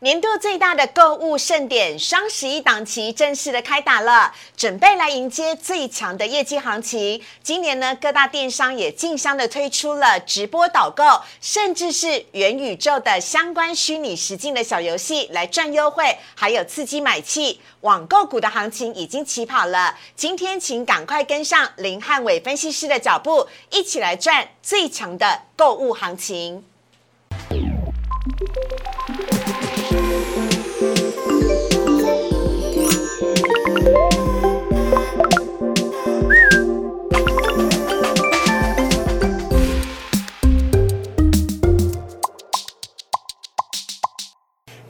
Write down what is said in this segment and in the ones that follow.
年度最大的购物盛典双十一档期正式的开打了，准备来迎接最强的业绩行情。今年呢，各大电商也竞相的推出了直播导购，甚至是元宇宙的相关虚拟实境的小游戏来赚优惠，还有刺激买气。网购股的行情已经起跑了，今天请赶快跟上林汉伟分析师的脚步，一起来赚最强的购物行情。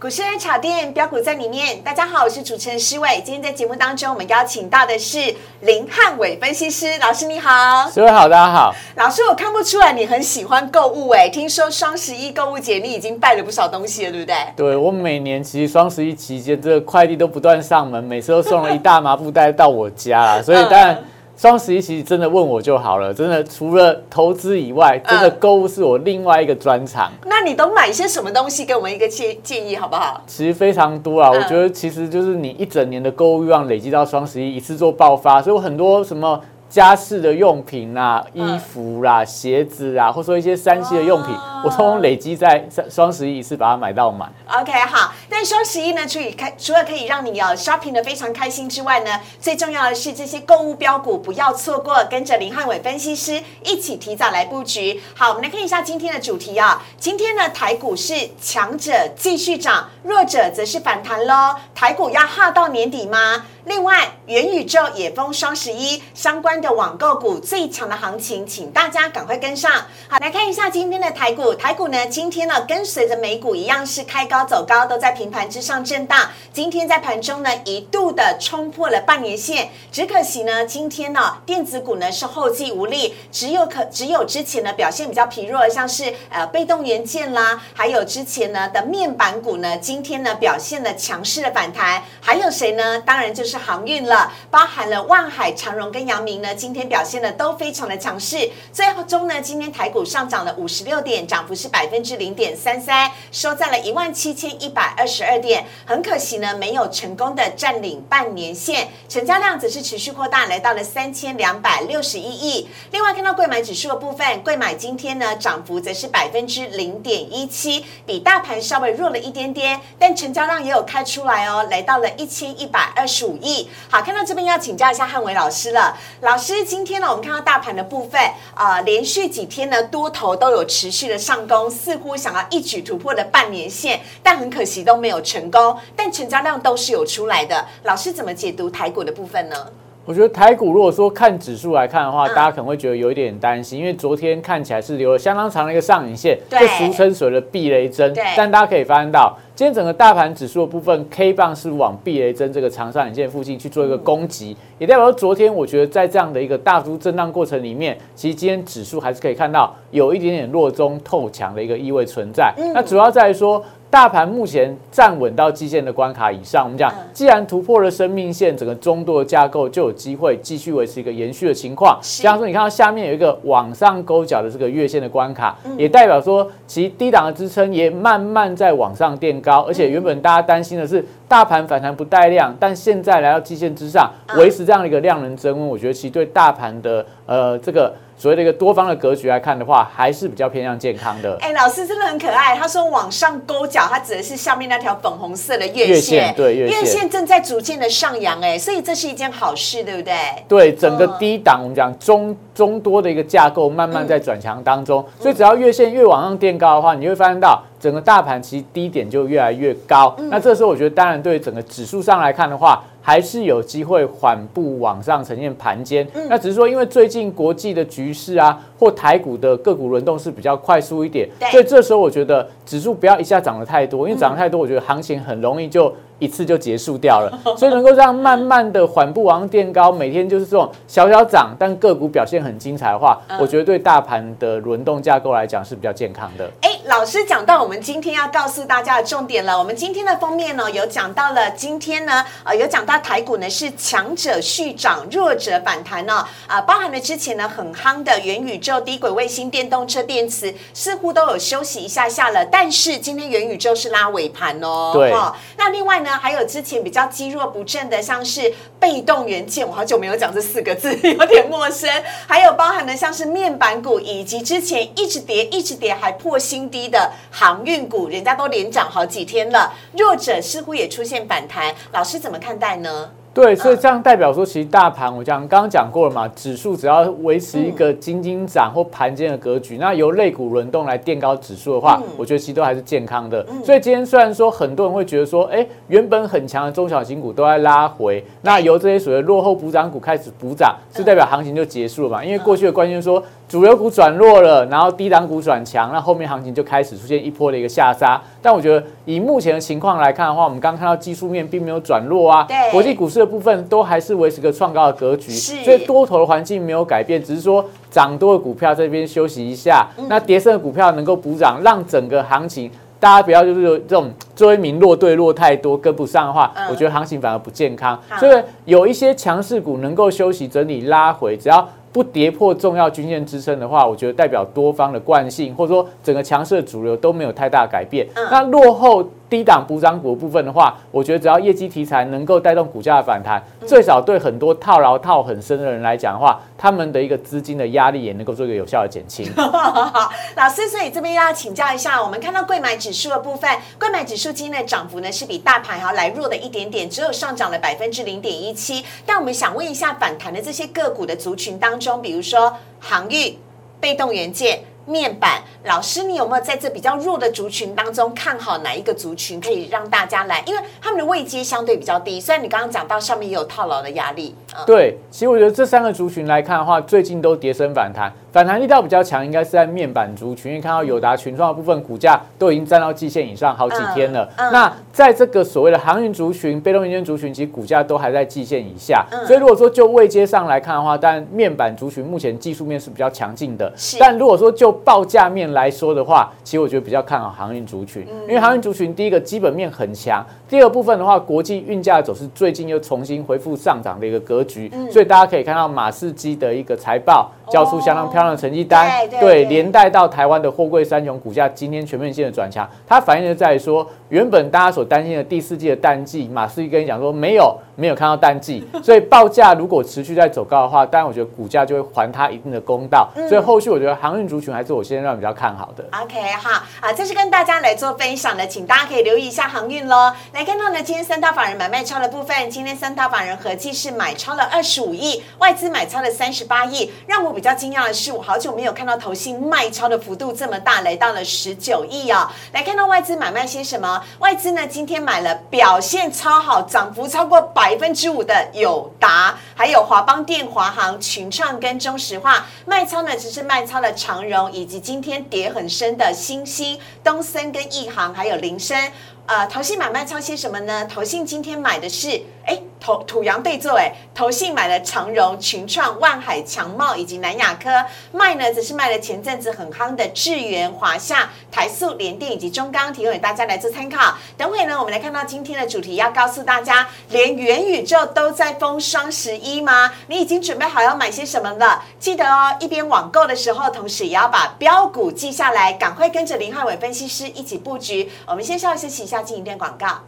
股市人炒店标股在里面，大家好，我是主持人施伟。今天在节目当中，我们邀请到的是林汉伟分析师老师，你好。施伟好，大家好。老师，我看不出来你很喜欢购物哎，听说双十一购物节你已经败了不少东西了，对不对？对我每年其实双十一期间，这个快递都不断上门，每次都送了一大麻布袋到我家啦，所以当然。双十一其实真的问我就好了，真的除了投资以外，真的购物是我另外一个专长。那你都买些什么东西？给我们一个建建议好不好？其实非常多啊，我觉得其实就是你一整年的购物欲望累积到双十一一次做爆发，所以我很多什么。家饰的用品啦、衣服啦、鞋子啊，或者说一些三 C 的用品，我通通累积在双双十一一次把它买到满。OK，好。但双十一呢，除以开除了可以让你要 shopping 的非常开心之外呢，最重要的是这些购物标股不要错过，跟着林汉伟分析师一起提早来布局。好，我们来看一下今天的主题啊。今天呢，台股是强者继续涨，弱者则是反弹喽。台股要哈到年底吗？另外，元宇宙也封双十一相关的网购股最强的行情，请大家赶快跟上。好，来看一下今天的台股。台股呢，今天呢跟随着美股一样是开高走高，都在平盘之上震荡。今天在盘中呢一度的冲破了半年线，只可惜呢今天呢电子股呢是后继无力，只有可只有之前呢表现比较疲弱，像是呃被动元件啦，还有之前呢的面板股呢，今天呢表现了强势的反弹。还有谁呢？当然就是。航运了，包含了万海、长荣跟阳明呢，今天表现的都非常的强势。最终呢，今天台股上涨了五十六点，涨幅是百分之零点三三，收在了一万七千一百二十十二点。很可惜呢，没有成功的占领半年线，成交量则是持续扩大，来到了三千两百六十一亿。另外看到贵买指数的部分，贵买今天呢涨幅则是百分之零点一七，比大盘稍微弱了一点点，但成交量也有开出来哦，来到了一千一百二十五亿。好，看到这边要请教一下汉伟老师了。老师，今天呢，我们看到大盘的部分啊，连续几天呢，多头都有持续的上攻，似乎想要一举突破的半年线，但很可惜都没有成功。但成交量都是有出来的。老师怎么解读台股的部分呢？我觉得台股如果说看指数来看的话，大家可能会觉得有一点担心，因为昨天看起来是留了相当长的一个上影线，就俗称所谓的避雷针。但大家可以发现到，今天整个大盘指数的部分 K 棒是往避雷针这个长上影线附近去做一个攻击，也代表说昨天我觉得在这样的一个大幅震荡过程里面，其实今天指数还是可以看到有一点点弱中透强的一个意味存在。那主要在于说。大盘目前站稳到基线的关卡以上，我们讲，既然突破了生命线，整个中度的架构就有机会继续维持一个延续的情况。像说，你看到下面有一个往上勾脚的这个月线的关卡，也代表说其低档的支撑也慢慢在往上垫高，而且原本大家担心的是大盘反弹不带量，但现在来到基线之上，维持这样的一个量能增温，我觉得其实对大盘的呃这个。所谓的一个多方的格局来看的话，还是比较偏向健康的。哎，老师真的很可爱。他说往上勾脚，他指的是下面那条粉红色的月线。对，月线正在逐渐的上扬，哎，所以这是一件好事，对不对？对，整个低档我们讲中中多的一个架构慢慢在转强当中，所以只要月线越往上垫高的话，你会发现到整个大盘其实低点就越来越高。那这时候我觉得，当然对整个指数上来看的话。还是有机会缓步往上呈现盘间，那只是说，因为最近国际的局势啊，或台股的个股轮动是比较快速一点，所以这时候我觉得指数不要一下涨得太多，因为涨得太多，我觉得行情很容易就。一次就结束掉了，所以能够这样慢慢的缓步往上垫高，每天就是这种小小涨，但个股表现很精彩的话，我觉得对大盘的轮动架构来讲是比较健康的。哎，老师讲到我们今天要告诉大家的重点了，我们今天的封面呢有讲到了，今天呢呃有讲到台股呢是强者续涨，弱者反弹呢啊，包含了之前呢很夯的元宇宙。宙、低轨卫星、电动车、电池似乎都有休息一下下了，但是今天元宇宙是拉尾盘哦。对，那另外呢，还有之前比较积弱不振的，像是被动元件，我好久没有讲这四个字，有点陌生。还有包含的像是面板股，以及之前一直跌、一直跌还破新低的航运股，人家都连涨好几天了，弱者似乎也出现反弹。老师怎么看待呢？对，所以这样代表说，其实大盘我讲刚刚讲过了嘛，指数只要维持一个金金涨或盘间的格局，那由类股轮动来垫高指数的话，我觉得其实都还是健康的。所以今天虽然说很多人会觉得说，哎，原本很强的中小型股都在拉回，那由这些所谓落后补涨股开始补涨，是代表行情就结束了嘛？因为过去的关键说。主流股转弱了，然后低档股转强，那后面行情就开始出现一波的一个下杀。但我觉得以目前的情况来看的话，我们刚看到技术面并没有转弱啊，对，国际股市的部分都还是维持个创高的格局，所以多头的环境没有改变，只是说涨多的股票这边休息一下，那跌升的股票能够补涨，让整个行情大家不要就是有这种追名落对落太多跟不上的话，我觉得行情反而不健康。所以有一些强势股能够休息整理拉回，只要。不跌破重要均线支撑的话，我觉得代表多方的惯性，或者说整个强势的主流都没有太大改变。那落后。低档补涨股部分的话，我觉得只要业绩题材能够带动股价的反弹，最少对很多套牢套很深的人来讲的话，他们的一个资金的压力也能够做一个有效的减轻。老师，所以这边要请教一下，我们看到贵买指数的部分，贵买指数今天的涨幅呢是比大盘还要来弱的一点点，只有上涨了百分之零点一七。但我们想问一下，反弹的这些个股的族群当中，比如说航运、被动元件。面板老师，你有没有在这比较弱的族群当中看好哪一个族群可以让大家来？因为他们的位阶相对比较低，虽然你刚刚讲到上面也有套牢的压力。对，其实我觉得这三个族群来看的话，最近都跌升反弹。反弹力道比较强，应该是在面板族群，因为看到友达群创的部分股价都已经站到季线以上好几天了。那在这个所谓的航运族群、被动元件族群，其实股价都还在季线以下。所以如果说就位阶上来看的话，但面板族群目前技术面是比较强劲的。但如果说就报价面来说的话，其实我觉得比较看好航运族群，因为航运族群第一个基本面很强，第二部分的话，国际运价走势最近又重新恢复上涨的一个格局。所以大家可以看到马士基的一个财报。交出相当漂亮的成绩单，对，连带到台湾的货柜三雄股价今天全面性的转强，它反映的在说，原本大家所担心的第四季的淡季，马士基跟你讲说没有，没有看到淡季，所以报价如果持续在走高的话，当然我觉得股价就会还它一定的公道，所以后续我觉得航运族群还是我现在让比较看好的。OK 哈，啊，这是跟大家来做分享的，请大家可以留意一下航运喽。来看到呢，今天三大法人买卖超的部分，今天三大法人合计是买超了二十五亿，外资买超了三十八亿，让我。比较惊讶的是，我好久没有看到投信卖超的幅度这么大，来到了十九亿啊！来看到外资买卖些什么？外资呢，今天买了表现超好、涨幅超过百分之五的友达，还有华邦电、华航、群创跟中石化。卖超呢，只是卖超了长荣，以及今天跌很深的新兴、东森跟亿航，还有林森。呃，投信买卖操些什么呢？投信今天买的是，哎。土土洋对坐，哎，投信买了长荣、群创、万海、强茂以及南亚科，卖呢则是卖了前阵子很夯的智源、华夏、台塑、联电以及中钢，提供给大家来做参考。等会呢，我们来看到今天的主题，要告诉大家，连元宇宙都在封双十一吗？你已经准备好要买些什么了？记得哦，一边网购的时候，同时也要把标股记下来，赶快跟着林汉伟分析师一起布局。我们先稍微休息一下，进一段广告。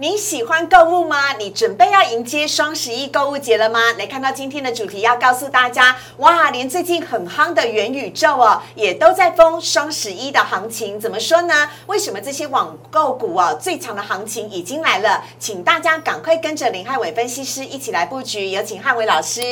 你喜欢购物吗？你准备要迎接双十一购物节了吗？来看到今天的主题，要告诉大家，哇，连最近很夯的元宇宙哦，也都在封双十一的行情。怎么说呢？为什么这些网购股哦，最强的行情已经来了？请大家赶快跟着林汉伟分析师一起来布局。有请汉伟老师。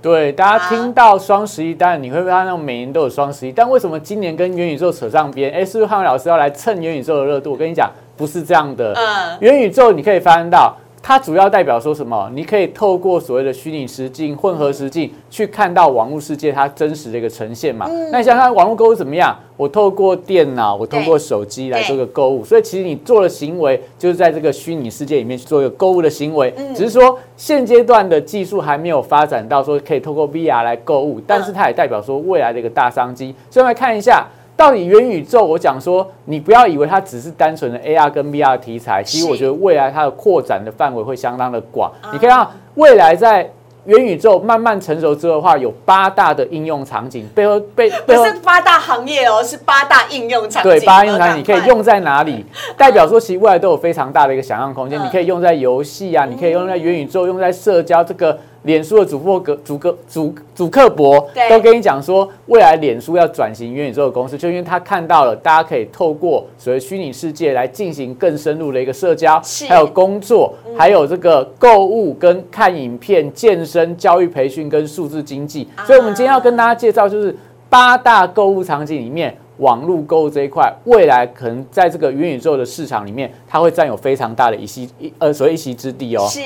对，大家听到双十一，当然你会看到每年都有双十一，但为什么今年跟元宇宙扯上边？哎，是不是汉伟老师要来蹭元宇宙的热度？我跟你讲。不是这样的，元宇宙你可以发现到，它主要代表说什么？你可以透过所谓的虚拟实境、混合实境去看到网络世界它真实的一个呈现嘛？那想想网络购物怎么样？我透过电脑，我透过手机来做个购物，所以其实你做的行为就是在这个虚拟世界里面去做一个购物的行为。只是说现阶段的技术还没有发展到说可以透过 VR 来购物，但是它也代表说未来的一个大商机。所以来看一下。到底元宇宙，我讲说，你不要以为它只是单纯的 AR 跟 VR 题材，其实我觉得未来它的扩展的范围会相当的广。你看到未来在元宇宙慢慢成熟之后的话，有八大的应用场景，背后背 不是八大行业哦，是八大应用场景。对，八大应用场景你可以用在哪里？代表说其实未来都有非常大的一个想象空间。你可以用在游戏啊，你可以用在元宇宙，用在社交这个。脸书的主播格主格主主客博都跟你讲说，未来脸书要转型元宇宙的公司，就因为他看到了大家可以透过所谓虚拟世界来进行更深入的一个社交，还有工作，还有这个购物跟看影片、健身、教育培训跟数字经济。所以，我们今天要跟大家介绍，就是八大购物场景里面。网络购物这一块，未来可能在这个元宇宙的市场里面，它会占有非常大的一席一呃所谓一席之地哦。是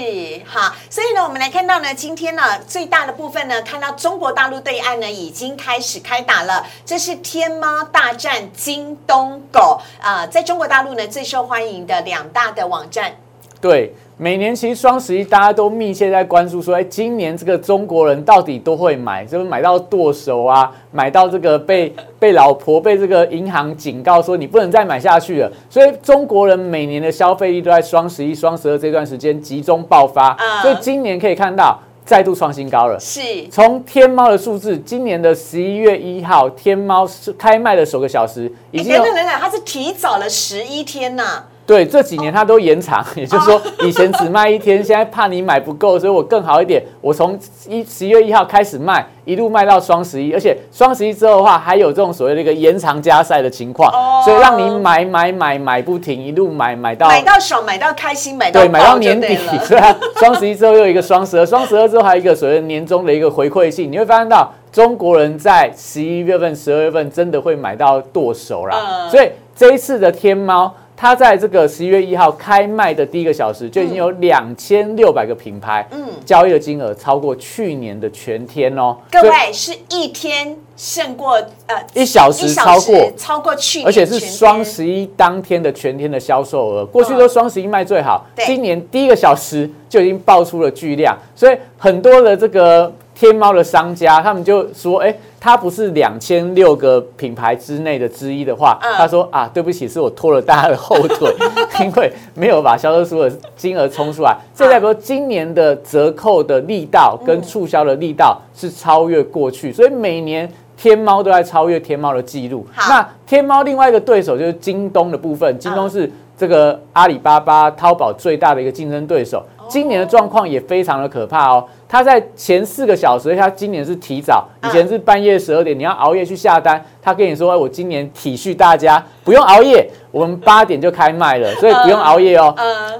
好，所以呢，我们来看到呢，今天呢最大的部分呢，看到中国大陆对岸呢已经开始开打了，这是天猫大战京东狗啊，在中国大陆呢最受欢迎的两大的网站。对。每年其实双十一大家都密切在关注，说哎，今年这个中国人到底都会买，就是买到剁手啊，买到这个被被老婆被这个银行警告说你不能再买下去了。所以中国人每年的消费力都在双十一、双十二这段时间集中爆发，所以今年可以看到再度创新高了。是，从天猫的数字，今年的十一月一号，天猫是开卖的首个小时，已经等等等等，它是提早了十一天呐。对，这几年它都延长，也就是说，以前只卖一天，现在怕你买不够，所以我更好一点，我从一十一月一号开始卖，一路卖到双十一，而且双十一之后的话，还有这种所谓的一个延长加赛的情况，所以让你买买买买不停，一路买买到买到爽，买到开心，买到对，买到年底，是啊，双十一之后又一个双十二，双十二之后还有一个所谓年终的一个回馈性，你会发现到中国人在十一月份、十二月份真的会买到剁手啦，所以这一次的天猫。它在这个十一月一号开卖的第一个小时，就已经有两千六百个品牌，嗯，交易的金额超过去年的全天哦。各位是一天胜过呃一小时超过。超过去年，而且是双十一当天的全天的销售额。过去都双十一卖最好，今年第一个小时就已经爆出了巨量，所以很多的这个天猫的商家他们就说，哎。他不是两千六个品牌之内的之一的话，他说啊，对不起，是我拖了大家的后腿，因为没有把销售数的金额冲出来。这代表今年的折扣的力道跟促销的力道是超越过去，所以每年天猫都在超越天猫的记录。那天猫另外一个对手就是京东的部分，京东是这个阿里巴巴、淘宝最大的一个竞争对手。今年的状况也非常的可怕哦。他在前四个小时，他今年是提早，以前是半夜十二点，你要熬夜去下单。他跟你说，我今年体恤大家，不用熬夜，我们八点就开卖了，所以不用熬夜哦。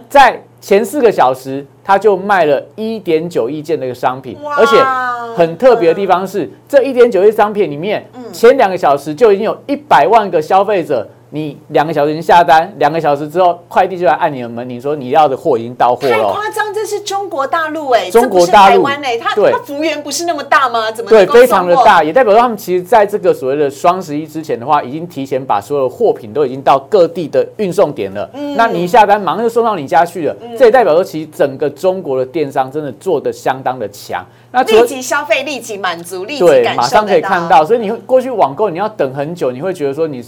在前四个小时，他就卖了一点九亿件的一个商品，而且很特别的地方是，这一点九亿商品里面，前两个小时就已经有一百万个消费者。你两个小时已经下单，两个小时之后快递就来按你的门，你说你要的货已经到货了。太夸张，这是中国大陆哎，中国大陆哎，它它幅员不是那么大吗？怎么对，非常的大，也代表说他们其实在这个所谓的双十一之前的话，已经提前把所有货品都已经到各地的运送点了。嗯，那你一下单马上就送到你家去了，这也代表说其实整个中国的电商真的做的相当的强。那立即消费，立即满足，立即对，马上可以看到。所以你会过去网购，你要等很久，你会觉得说你。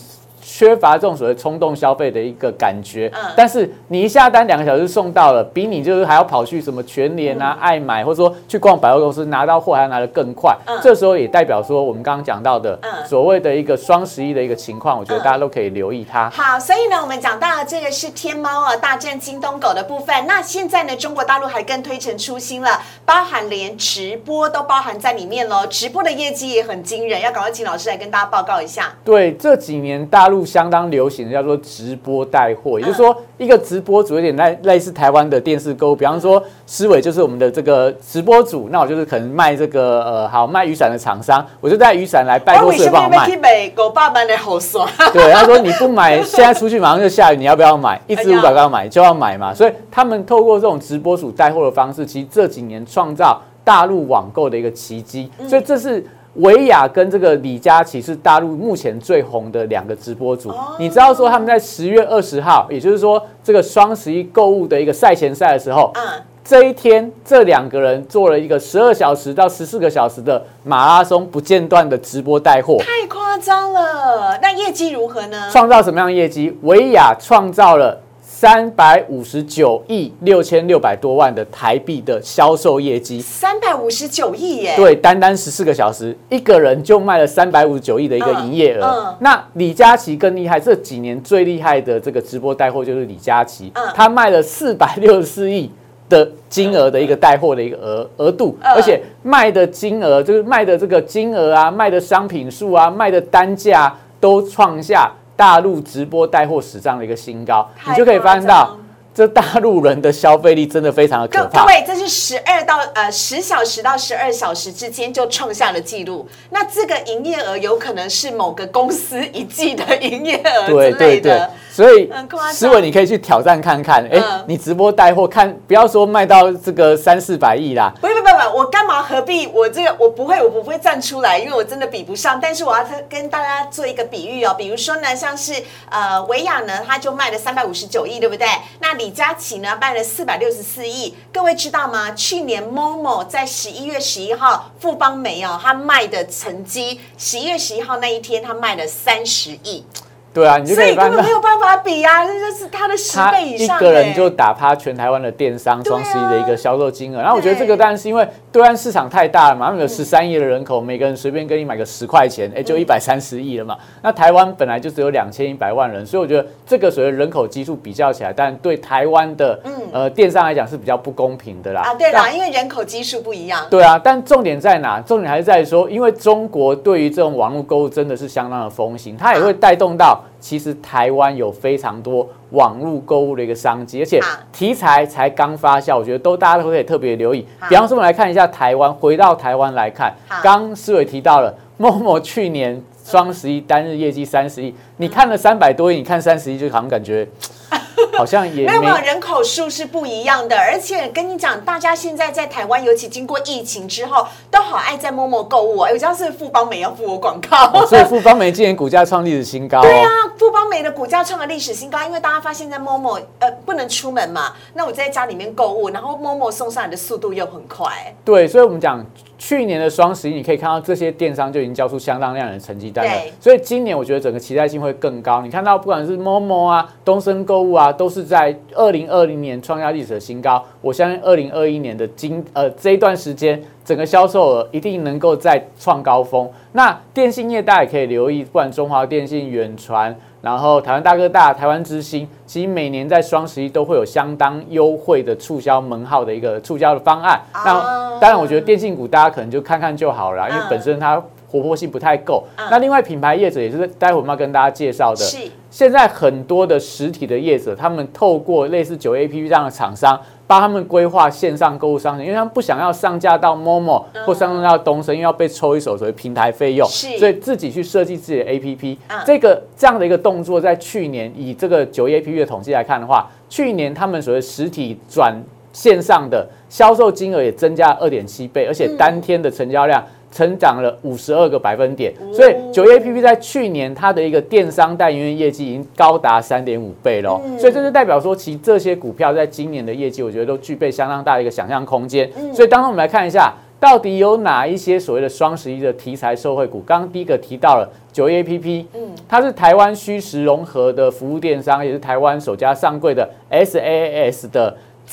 缺乏这种所谓冲动消费的一个感觉，但是你一下单两个小时送到了，比你就是还要跑去什么全联啊、爱买，或者说去逛百货公司拿到货还要拿得更快。嗯这时候也代表说我们刚刚讲到的所谓的一个双十一的一个情况，我觉得大家都可以留意它。好，所以呢，我们讲到了这个是天猫啊大战京东狗的部分。那现在呢，中国大陆还更推陈出新了，包含连直播都包含在里面喽。直播的业绩也很惊人，要赶快请老师来跟大家报告一下。对，这几年大陆。相当流行的，叫做直播带货。也就是说，一个直播主有点类类似台湾的电视购物，比方说思伟就是我们的这个直播主，那我就是可能卖这个呃好卖雨伞的厂商，我就带雨伞来拜托思伟帮我卖。对，他说你不买，现在出去马上就下雨，你要不要买？一支五百块买就要买嘛。所以他们透过这种直播主带货的方式，其实这几年创造大陆网购的一个奇迹。所以这是。维亚跟这个李佳琦是大陆目前最红的两个直播主。你知道说他们在十月二十号，也就是说这个双十一购物的一个赛前赛的时候，嗯，这一天这两个人做了一个十二小时到十四个小时的马拉松不间断的直播带货，太夸张了。那业绩如何呢？创造什么样的业绩？维亚创造了。三百五十九亿六千六百多万的台币的销售业绩，三百五十九亿耶！对，单单十四个小时，一个人就卖了三百五十九亿的一个营业额。那李佳琦更厉害，这几年最厉害的这个直播带货就是李佳琦，他卖了四百六十四亿的金额的一个带货的一个额额度，而且卖的金额就是卖的这个金额啊，卖的商品数啊，卖的单价都创下。大陆直播带货史上的一个新高，你就可以发现到，这大陆人的消费力真的非常的可怕。各位，这是十二到呃十小时到十二小时之间就创下了记录。那这个营业额有可能是某个公司一季的营业额之类的。所以，思维你可以去挑战看看。哎，你直播带货，看不要说卖到这个三四百亿啦。不不不不，我干嘛何必？我这个我不会，我不会站出来，因为我真的比不上。但是我要跟大家做一个比喻哦，比如说呢，像是呃维亚呢，他就卖了三百五十九亿，对不对？那李佳琦呢，卖了四百六十四亿。各位知道吗？去年 Momo 在十一月十一号富邦美哦，他卖的成绩，十一月十一号那一天，他卖了三十亿。对啊，你就可以根本没有办法比啊，这就是它的十倍以上。一个人就打趴全台湾的电商双十一的一个销售金额。然后我觉得这个当然是因为对岸市场太大了嘛，他们有十三亿的人口，每个人随便给你买个十块钱，哎，就一百三十亿了嘛。那台湾本来就只有两千一百万人，所以我觉得这个所谓人口基数比较起来，但对台湾的呃电商来讲是比较不公平的啦。啊，对啦，因为人口基数不一样。对啊，但重点在哪？重点还是在说，因为中国对于这种网络购物真的是相当的风行，它也会带动到。其实台湾有非常多网络购物的一个商机，而且题材才刚发酵，我觉得都大家都可以特别留意。比方说，我们来看一下台湾，回到台湾来看，刚思伟提到了某某去年双十一单日业绩三十亿，你看了三百多亿，你看三十亿，就好像感觉。好像也没有人口数是不一样的，而且跟你讲，大家现在在台湾，尤其经过疫情之后，都好爱在陌陌购物啊。有家是富邦美要付我广告，所以 富邦美今年股价创历史新高。对啊，富邦美的股价创了历史新高，因为大家发现，在陌陌呃不能出门嘛，那我在家里面购物，然后陌陌送上来的速度又很快。对，所以我们讲。去年的双十一，你可以看到这些电商就已经交出相当亮眼的成绩单了。所以今年我觉得整个期待性会更高。你看到不管是 Momo 啊、东森购物啊，都是在二零二零年创下历史的新高。我相信二零二一年的今呃这一段时间，整个销售额一定能够再创高峰。那电信业大家也可以留意，不管中华电信、远传。然后台湾大哥大、台湾之星，其实每年在双十一都会有相当优惠的促销门号的一个促销的方案。那当然，我觉得电信股大家可能就看看就好了，因为本身它活泼性不太够。那另外品牌业者也是待会我们要跟大家介绍的。是。现在很多的实体的业者，他们透过类似九 A P P 这样的厂商。帮他们规划线上购物商城，因为他们不想要上架到 Momo 或上架到东升，因为要被抽一手所谓平台费用，所以自己去设计自己的 APP。这个这样的一个动作，在去年以这个九 APP 的统计来看的话，去年他们所谓实体转线上的销售金额也增加二点七倍，而且当天的成交量。成长了五十二个百分点，所以九月 A P P 在去年它的一个电商代营运业绩已经高达三点五倍了，所以这就代表说，其这些股票在今年的业绩，我觉得都具备相当大的一个想象空间。所以当中我们来看一下，到底有哪一些所谓的双十一的题材受惠股？刚刚第一个提到了九月 A P P，嗯，它是台湾虚实融合的服务电商，也是台湾首家上柜的 S A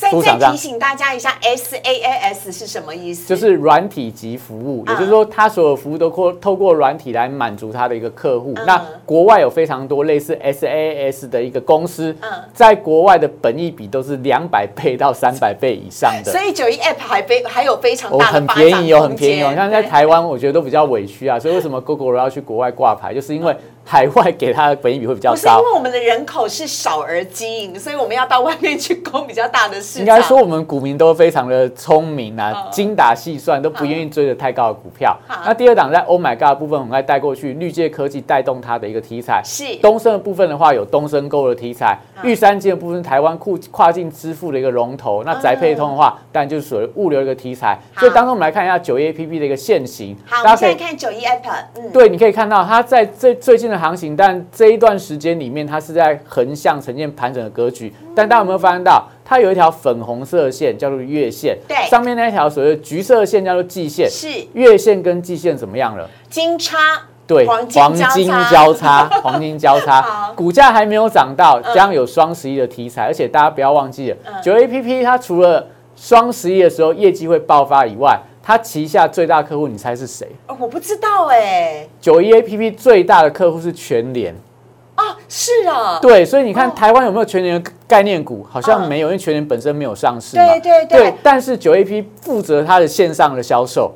再再提醒大家一下，SaaS 是什么意思？就是软体及服务，也就是说，它所有服务都透透过软体来满足它的一个客户。那国外有非常多类似 SaaS 的一个公司，在国外的本益比都是两百倍到三百倍以上的。所以九一 App 还非还有非常大的很便宜哦，很便宜哦。像在台湾，我觉得都比较委屈啊。所以为什么 Google 要去国外挂牌？就是因为。海外给它的本益比会比较高。不是因为我们的人口是少而精，所以我们要到外面去攻比较大的市场。应该说我们股民都非常的聪明啊，精打细算，都不愿意追着太高的股票。那第二档在 Oh my God 部分，我们再带过去，绿界科技带动它的一个题材。是东升的部分的话，有东升购的题材；玉山金的部分，台湾跨跨境支付的一个龙头。那宅配通的话，当然就是属于物流一个题材。所以当中我们来看一下九一 A P P 的一个现形。好，大家可以看九一 App。嗯，对，你可以看到它在最最近的行情，但这一段时间里面，它是在横向呈现盘整的格局。但大家有没有发现到，它有一条粉红色的线叫做月线，对，上面那一条所谓橘色线叫做季线，是。月线跟季线怎么样了？金叉。对，黄金交叉，黄金交叉，股价还没有涨到，将有双十一的题材，而且大家不要忘记了，九 A P P 它除了双十一的时候业绩会爆发以外，它旗下最大客户，你猜是谁？哦我不知道哎。九一 A P P 最大的客户是全联。啊，是啊，对，所以你看台湾有没有全年的概念股？好像没有，因为全年本身没有上市嘛。对对对。但是九 A P 负责它的线上的销售，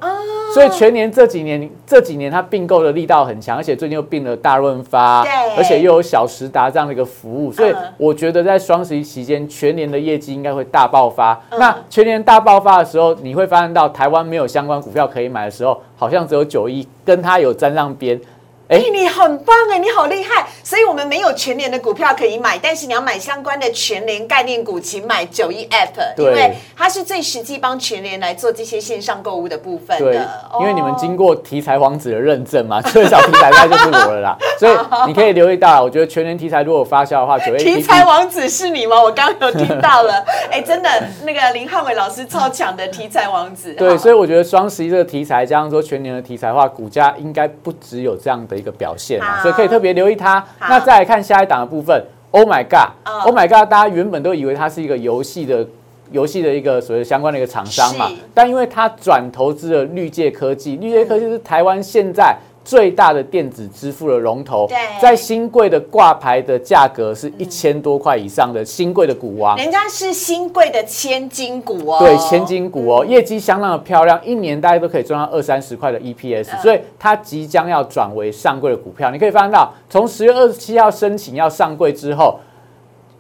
所以全年这几年这几年它并购的力道很强，而且最近又并了大润发，而且又有小时达这样的一个服务，所以我觉得在双十一期间，全年的业绩应该会大爆发。那全年大爆发的时候，你会发现到台湾没有相关股票可以买的时候，好像只有九一跟它有沾上边。哎，你很棒哎，你好厉害！所以我们没有全年的股票可以买，但是你要买相关的全年概念股，请买九一 App，因为它是最实际帮全年来做这些线上购物的部分的。因为你们经过题材王子的认证嘛，最 小题材那就是我了啦。所以你可以留意到，我觉得全年题材如果发酵的话，九一题材王子是你吗？我刚刚有听到了，哎，真的，那个林汉伟老师超强的题材王子。对，所以我觉得双十一这个题材，加上说全年的题材的话，股价应该不只有这样的。一个表现啊，所以可以特别留意它。那再来看下一档的部分，Oh my God，Oh my God，大家原本都以为它是一个游戏的游戏的一个所谓相关的一个厂商嘛，但因为它转投资了绿界科技，绿界科技是台湾现在。最大的电子支付的龙头，在新贵的挂牌的价格是一千多块以上的新贵的股王，人家是新贵的千金股哦，对，千金股哦，业绩相当的漂亮，一年大家都可以赚到二三十块的 EPS，所以它即将要转为上柜的股票。你可以发现到，从十月二十七号申请要上柜之后。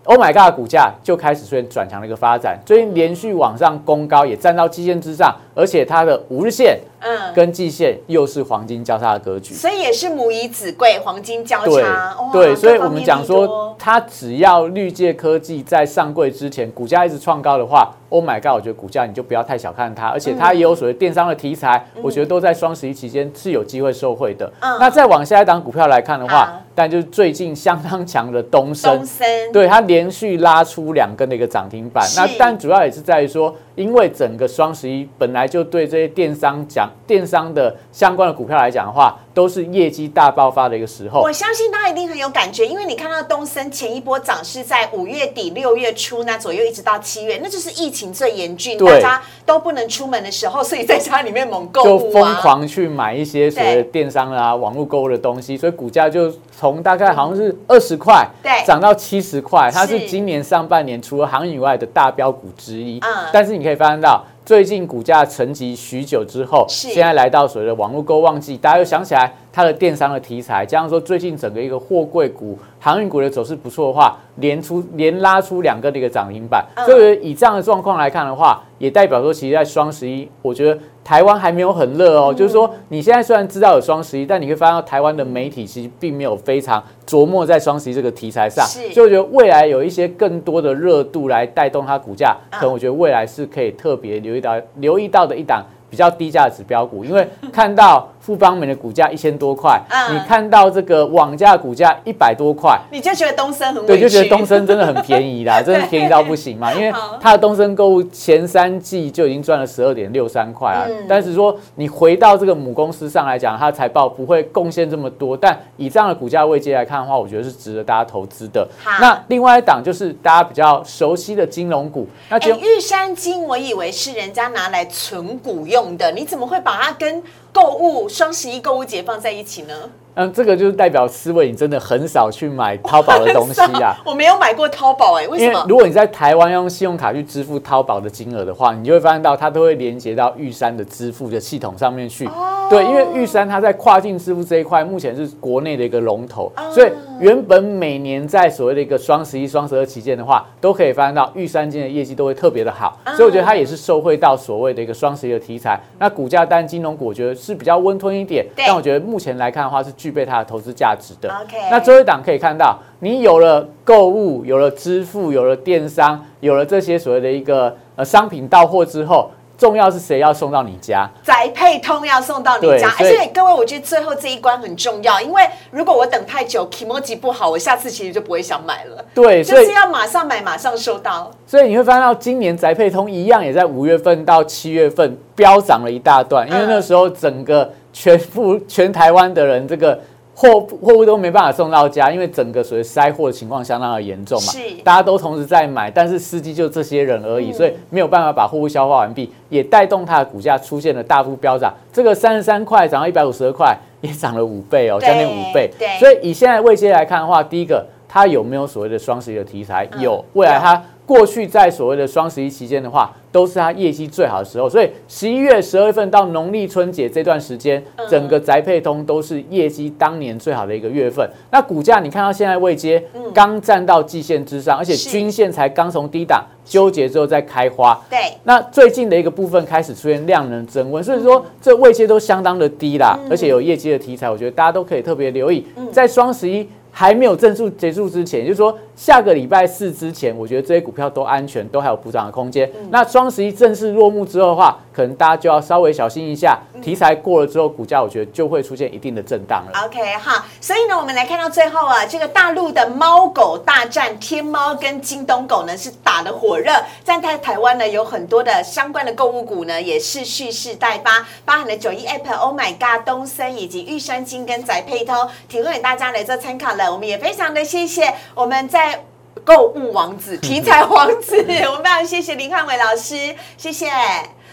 Oh my god！股价就开始出现转强的一个发展，最近连续往上攻高，也站到基线之上，而且它的五日线，嗯，跟季线又是黄金交叉的格局，所以也是母以子贵，黄金交叉。对，所以我们讲说，它只要绿界科技在上柜之前，股价一直创高的话，Oh my god！我觉得股价你就不要太小看它，而且它也有所谓电商的题材，我觉得都在双十一期间是有机会受惠的。那再往下一档股票来看的话。但就是最近相当强的东升，对它连续拉出两根的一个涨停板。那但主要也是在于说，因为整个双十一本来就对这些电商讲电商的相关的股票来讲的话。都是业绩大爆发的一个时候，我相信大家一定很有感觉，因为你看到东森前一波涨是在五月底六月初那左右，一直到七月，那就是疫情最严峻，大家都不能出门的时候，所以在家里面猛购物，就疯狂去买一些所谓电商啊、网络购物的东西，所以股价就从大概好像是二十块，对，涨到七十块，它是今年上半年除了航以外的大标股之一，嗯，但是你可以发现到。最近股价沉寂许久之后，现在来到所谓的网络购旺季，大家又想起来它的电商的题材，加上说最近整个一个货柜股、航运股的走势不错的话，连出连拉出两个的一个涨停板，所以以这样的状况来看的话，也代表说，其实在双十一，我觉得。台湾还没有很热哦，就是说你现在虽然知道有双十一，但你会发现台湾的媒体其实并没有非常琢磨在双十一这个题材上，所以我觉得未来有一些更多的热度来带动它股价，可能我觉得未来是可以特别留意到留意到的一档比较低价的指标股，因为看到。富邦美的股价一千多块，你看到这个网价股价一百多块，你就觉得东升很对，就觉得东升真的很便宜啦，真的便宜到不行嘛。因为它的东升购物前三季就已经赚了十二点六三块啊。但是说你回到这个母公司上来讲，它的财报不会贡献这么多，但以这样的股价位阶来看的话，我觉得是值得大家投资的。那另外一档就是大家比较熟悉的金融股，那玉山金，我以为是人家拿来存股用的，你怎么会把它跟？购物双十一购物节放在一起呢？嗯，这个就是代表思维，你真的很少去买淘宝的东西啊。我没有买过淘宝哎，为什么？如果你在台湾用信用卡去支付淘宝的金额的话，你就会发现到它都会连接到玉山的支付的系统上面去。哦。对，因为玉山它在跨境支付这一块，目前是国内的一个龙头，所以原本每年在所谓的一个双十一、双十二期间的话，都可以发现到玉山今的业绩都会特别的好，所以我觉得它也是受惠到所谓的一个双十一的题材。那股价单金融股，我觉得是比较温吞一点，但我觉得目前来看的话，是具备它的投资价值的。OK，那周一档可以看到，你有了购物，有了支付，有了电商，有了这些所谓的一个呃商品到货之后。重要是谁要送到你家？宅配通要送到你家，而且各位，我觉得最后这一关很重要，因为如果我等太久，emoji 不好，我下次其实就不会想买了。对，就是要马上买，马上收到。所以你会发现到今年宅配通一样，也在五月份到七月份飙涨了一大段，因为那时候整个全部全台湾的人这个。货货物都没办法送到家，因为整个所谓塞货的情况相当的严重嘛。是，大家都同时在买，但是司机就这些人而已，所以没有办法把货物消化完毕，也带动它的股价出现了大幅飙涨。这个三十三块涨到一百五十二块，也涨了五倍哦，将近五倍。对，所以以现在未接来看的话，第一个它有没有所谓的双十一的题材？有，未来它过去在所谓的双十一期间的话。都是它业绩最好的时候，所以十一月、十二月份到农历春节这段时间，整个宅配通都是业绩当年最好的一个月份。那股价你看到现在未接，刚站到季线之上，而且均线才刚从低档纠结之后再开花。对，那最近的一个部分开始出现量能增温，所以说这未接都相当的低啦，而且有业绩的题材，我觉得大家都可以特别留意，在双十一。还没有正式结束之前，也就是说下个礼拜四之前，我觉得这些股票都安全，都还有补涨的空间。那双十一正式落幕之后的话，可能大家就要稍微小心一下。题材过了之后，股价我觉得就会出现一定的震荡了。OK，好，所以呢，我们来看到最后啊，这个大陆的猫狗大战，天猫跟京东狗呢是打的火热，站在台台湾呢有很多的相关的购物股呢也是蓄势待发，包含了九一 Apple、Oh My God、东森以及玉山金跟宅配通，提供给大家来做参考了。我们也非常的谢谢我们在购物王子、题材王子，我们非常谢谢林汉伟老师，谢谢。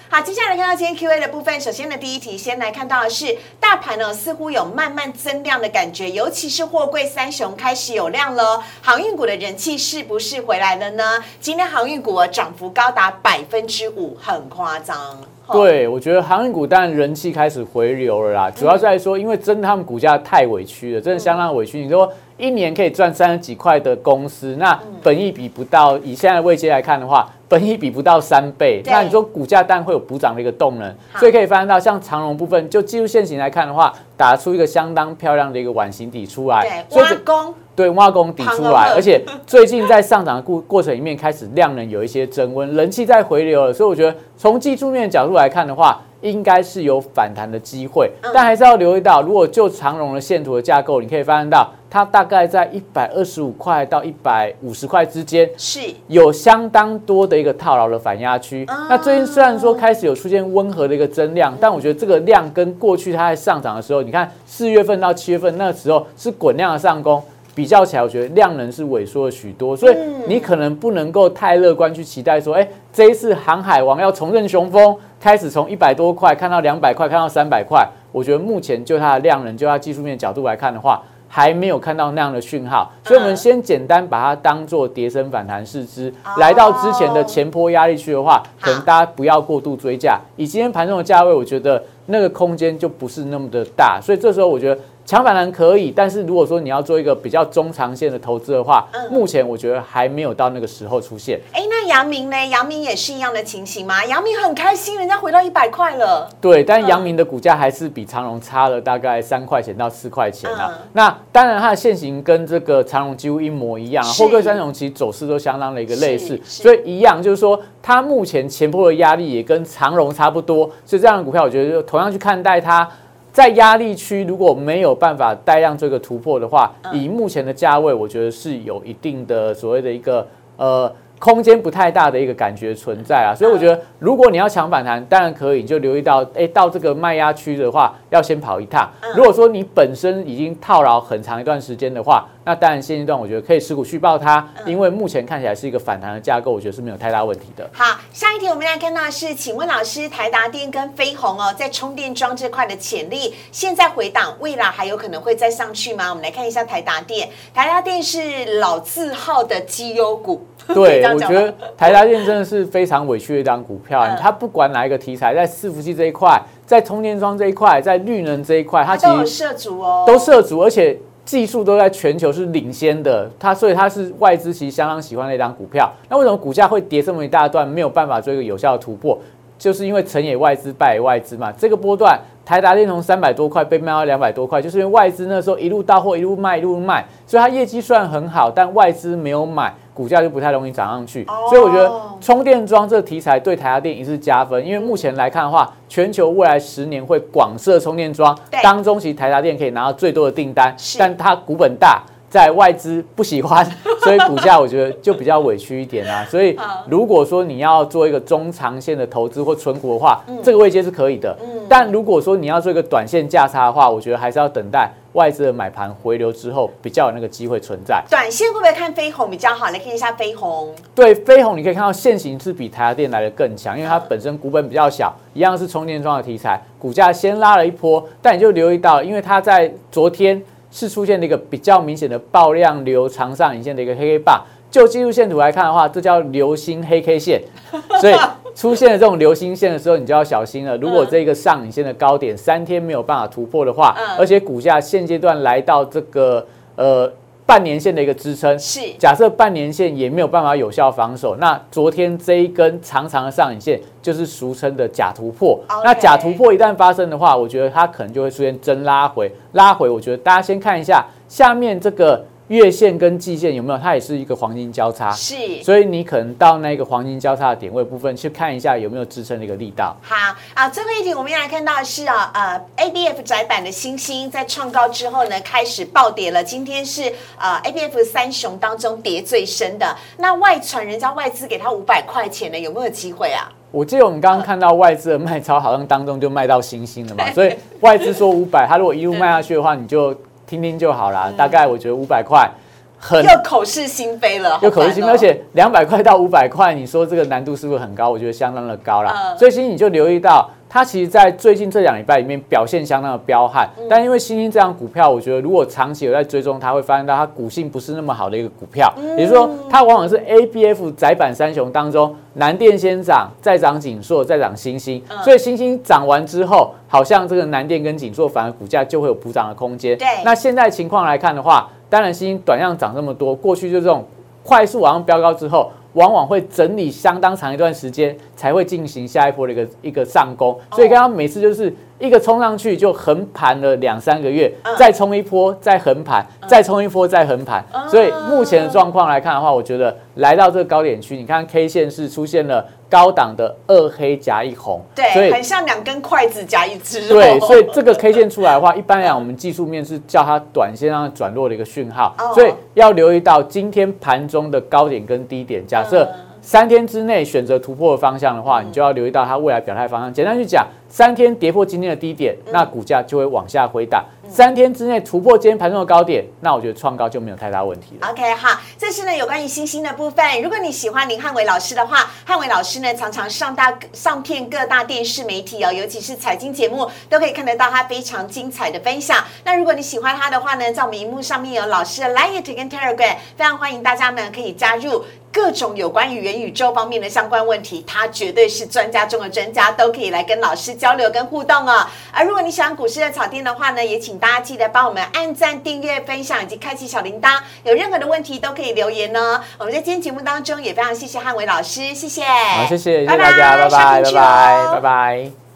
好，接下来看到今天 Q A 的部分。首先呢，第一题先来看到的是大盘呢，似乎有慢慢增量的感觉，尤其是货柜三雄开始有量了。航运股的人气是不是回来了呢？今天航运股涨幅高达百分之五，很夸张。对，我觉得航运股当然人气开始回流了啦，主要在说，因为真的他们股价太委屈了，真的相当委屈。你说一年可以赚三十几块的公司，那本益比不到，以现在位阶来看的话。本益比不到三倍，那你说股价当然会有补涨的一个动能，所以可以发现到像长荣部分，就技术线型来看的话，打出一个相当漂亮的一个碗形底出来，对，挖工，对，挖工抵出来，而且最近在上涨的过过程里面，开始量能有一些增温，人气在回流了，所以我觉得从技术面角度来看的话。应该是有反弹的机会，但还是要留意到，如果就长荣的线图的架构，你可以发现到它大概在一百二十五块到一百五十块之间，是有相当多的一个套牢的反压区。那最近虽然说开始有出现温和的一个增量，但我觉得这个量跟过去它在上涨的时候，你看四月份到七月份那时候是滚量的上攻。比较起来，我觉得量能是萎缩了许多，所以你可能不能够太乐观去期待说，哎，这一次航海王要重振雄风，开始从一百多块看到两百块，看到三百块。我觉得目前就它的量能，就它技术面角度来看的话，还没有看到那样的讯号，所以我们先简单把它当做跌升反弹试之，来到之前的前坡压力区的话，可能大家不要过度追价。以今天盘中的价位，我觉得那个空间就不是那么的大，所以这时候我觉得。强反弹可以，但是如果说你要做一个比较中长线的投资的话，目前我觉得还没有到那个时候出现。哎，那阳明呢？阳明也是一样的情形吗？阳明很开心，人家回到一百块了。对，但阳明的股价还是比长荣差了大概三块钱到四块钱啊。那当然，它的现形跟这个长荣几乎一模一样，后个三种其实走势都相当的一个类似，所以一样就是说，它目前前波的压力也跟长荣差不多，所以这样的股票，我觉得就同样去看待它。在压力区如果没有办法带量这个突破的话，以目前的价位，我觉得是有一定的所谓的一个呃。空间不太大的一个感觉存在啊，所以我觉得如果你要抢反弹，当然可以，就留意到，哎，到这个卖压区的话，要先跑一趟。如果说你本身已经套牢很长一段时间的话，那当然现阶段我觉得可以持股续报它，因为目前看起来是一个反弹的架构，我觉得是没有太大问题的。好，下一题我们来看到是，请问老师，台达电跟飞鸿哦，在充电桩这块的潜力，现在回档，未来还有可能会再上去吗？我们来看一下台达电，台达电是老字号的绩优股。对，我觉得台达电真的是非常委屈的一张股票。它不管哪一个题材，在伺服器这一块，在充电桩这一块，在绿能这一块，它都有涉足哦，都涉足，而且技术都在全球是领先的。它所以它是外资其实相当喜欢的一张股票。那为什么股价会跌这么一大段，没有办法做一个有效的突破？就是因为成也外资，败也外资嘛。这个波段，台达电从三百多块被卖到两百多块，就是因为外资那时候一路到货，一路卖，一路卖，所以它业绩虽然很好，但外资没有买，股价就不太容易涨上去。所以我觉得充电桩这个题材对台达电也是加分，因为目前来看的话，全球未来十年会广设充电桩，当中其实台达电可以拿到最多的订单，但它股本大。在外资不喜欢，所以股价我觉得就比较委屈一点啊。所以如果说你要做一个中长线的投资或存股的话，这个位阶是可以的。但如果说你要做一个短线价差的话，我觉得还是要等待外资的买盘回流之后，比较有那个机会存在。短线会不会看飞鸿比较好？来看一下飞鸿。对，飞鸿你可以看到现形是比台达电来的更强，因为它本身股本比较小，一样是充电桩的题材，股价先拉了一波，但你就留意到，因为它在昨天。是出现了一个比较明显的爆量流长上影线的一个黑黑棒，就技术线图来看的话，这叫流星黑 K 线，所以出现了这种流星线的时候，你就要小心了。如果这个上影线的高点三天没有办法突破的话，而且股价现阶段来到这个呃。半年线的一个支撑是，假设半年线也没有办法有效防守，那昨天这一根长长的上影线就是俗称的假突破。那假突破一旦发生的话，我觉得它可能就会出现真拉回，拉回。我觉得大家先看一下下面这个。月线跟季线有没有？它也是一个黄金交叉，是，所以你可能到那个黄金交叉的点位部分去看一下有没有支撑的一个力道。好啊，最后一题我们要来看到的是啊，呃，A B F 窄板的星星在创高之后呢，开始暴跌了。今天是呃 A B F 三雄当中跌最深的。那外传人家外资给他五百块钱呢，有没有机会啊？我记得我们刚刚看到外资的卖超，好像当中就卖到星星了嘛。所以外资说五百，他如果一路卖下去的话，你就。听听就好啦，大概我觉得五百块，很又口是心非了，又口是心非，而且两百块到五百块，你说这个难度是不是很高？我觉得相当的高啦。所以其实你就留意到。它其实，在最近这两礼拜里面表现相当的彪悍，但因为星星这张股票，我觉得如果长期有在追踪，它会发现到它股性不是那么好的一个股票，也就是说，它往往是 A B F 窄板三雄当中，南电先涨，再涨锦硕，再涨星星，所以星星涨完之后，好像这个南电跟锦硕反而股价就会有补涨的空间。对，那现在情况来看的话，当然新星短量涨这么多，过去就这种快速往上飙高之后。往往会整理相当长一段时间，才会进行下一波的一个一个上攻，所以刚刚每次就是一个冲上去就横盘了两三个月，再冲一波再横盘，再冲一波再横盘，所以目前的状况来看的话，我觉得来到这个高点区，你看 K 线是出现了。高档的二黑夹一红，对，所以很像两根筷子夹一只。对，所以这个 K 线出来的话，一般来讲，我们技术面是叫它短线上转弱的一个讯号，所以要留意到今天盘中的高点跟低点。假设三天之内选择突破的方向的话，你就要留意到它未来表态方向。简单去讲，三天跌破今天的低点，那股价就会往下回档。三天之内突破今天盘中的高点，那我觉得创高就没有太大问题了。OK，好，这是呢有关于星星的部分。如果你喜欢林汉伟老师的话，汉伟老师呢常常上大上片各大电视媒体哦，尤其是财经节目，都可以看得到他非常精彩的分享。那如果你喜欢他的话呢，在我们荧幕上面有老师的 Line 跟 Telegram，非常欢迎大家呢可以加入。各种有关于元宇宙方面的相关问题，他绝对是专家中的专家，都可以来跟老师交流跟互动哦。而如果你喜欢股市的草甸的话呢，也请大家记得帮我们按赞、订阅、分享以及开启小铃铛。有任何的问题都可以留言哦。我们在今天节目当中也非常谢谢汉伟老师，谢谢，好，谢谢，谢谢大家，拜拜，拜拜，拜拜。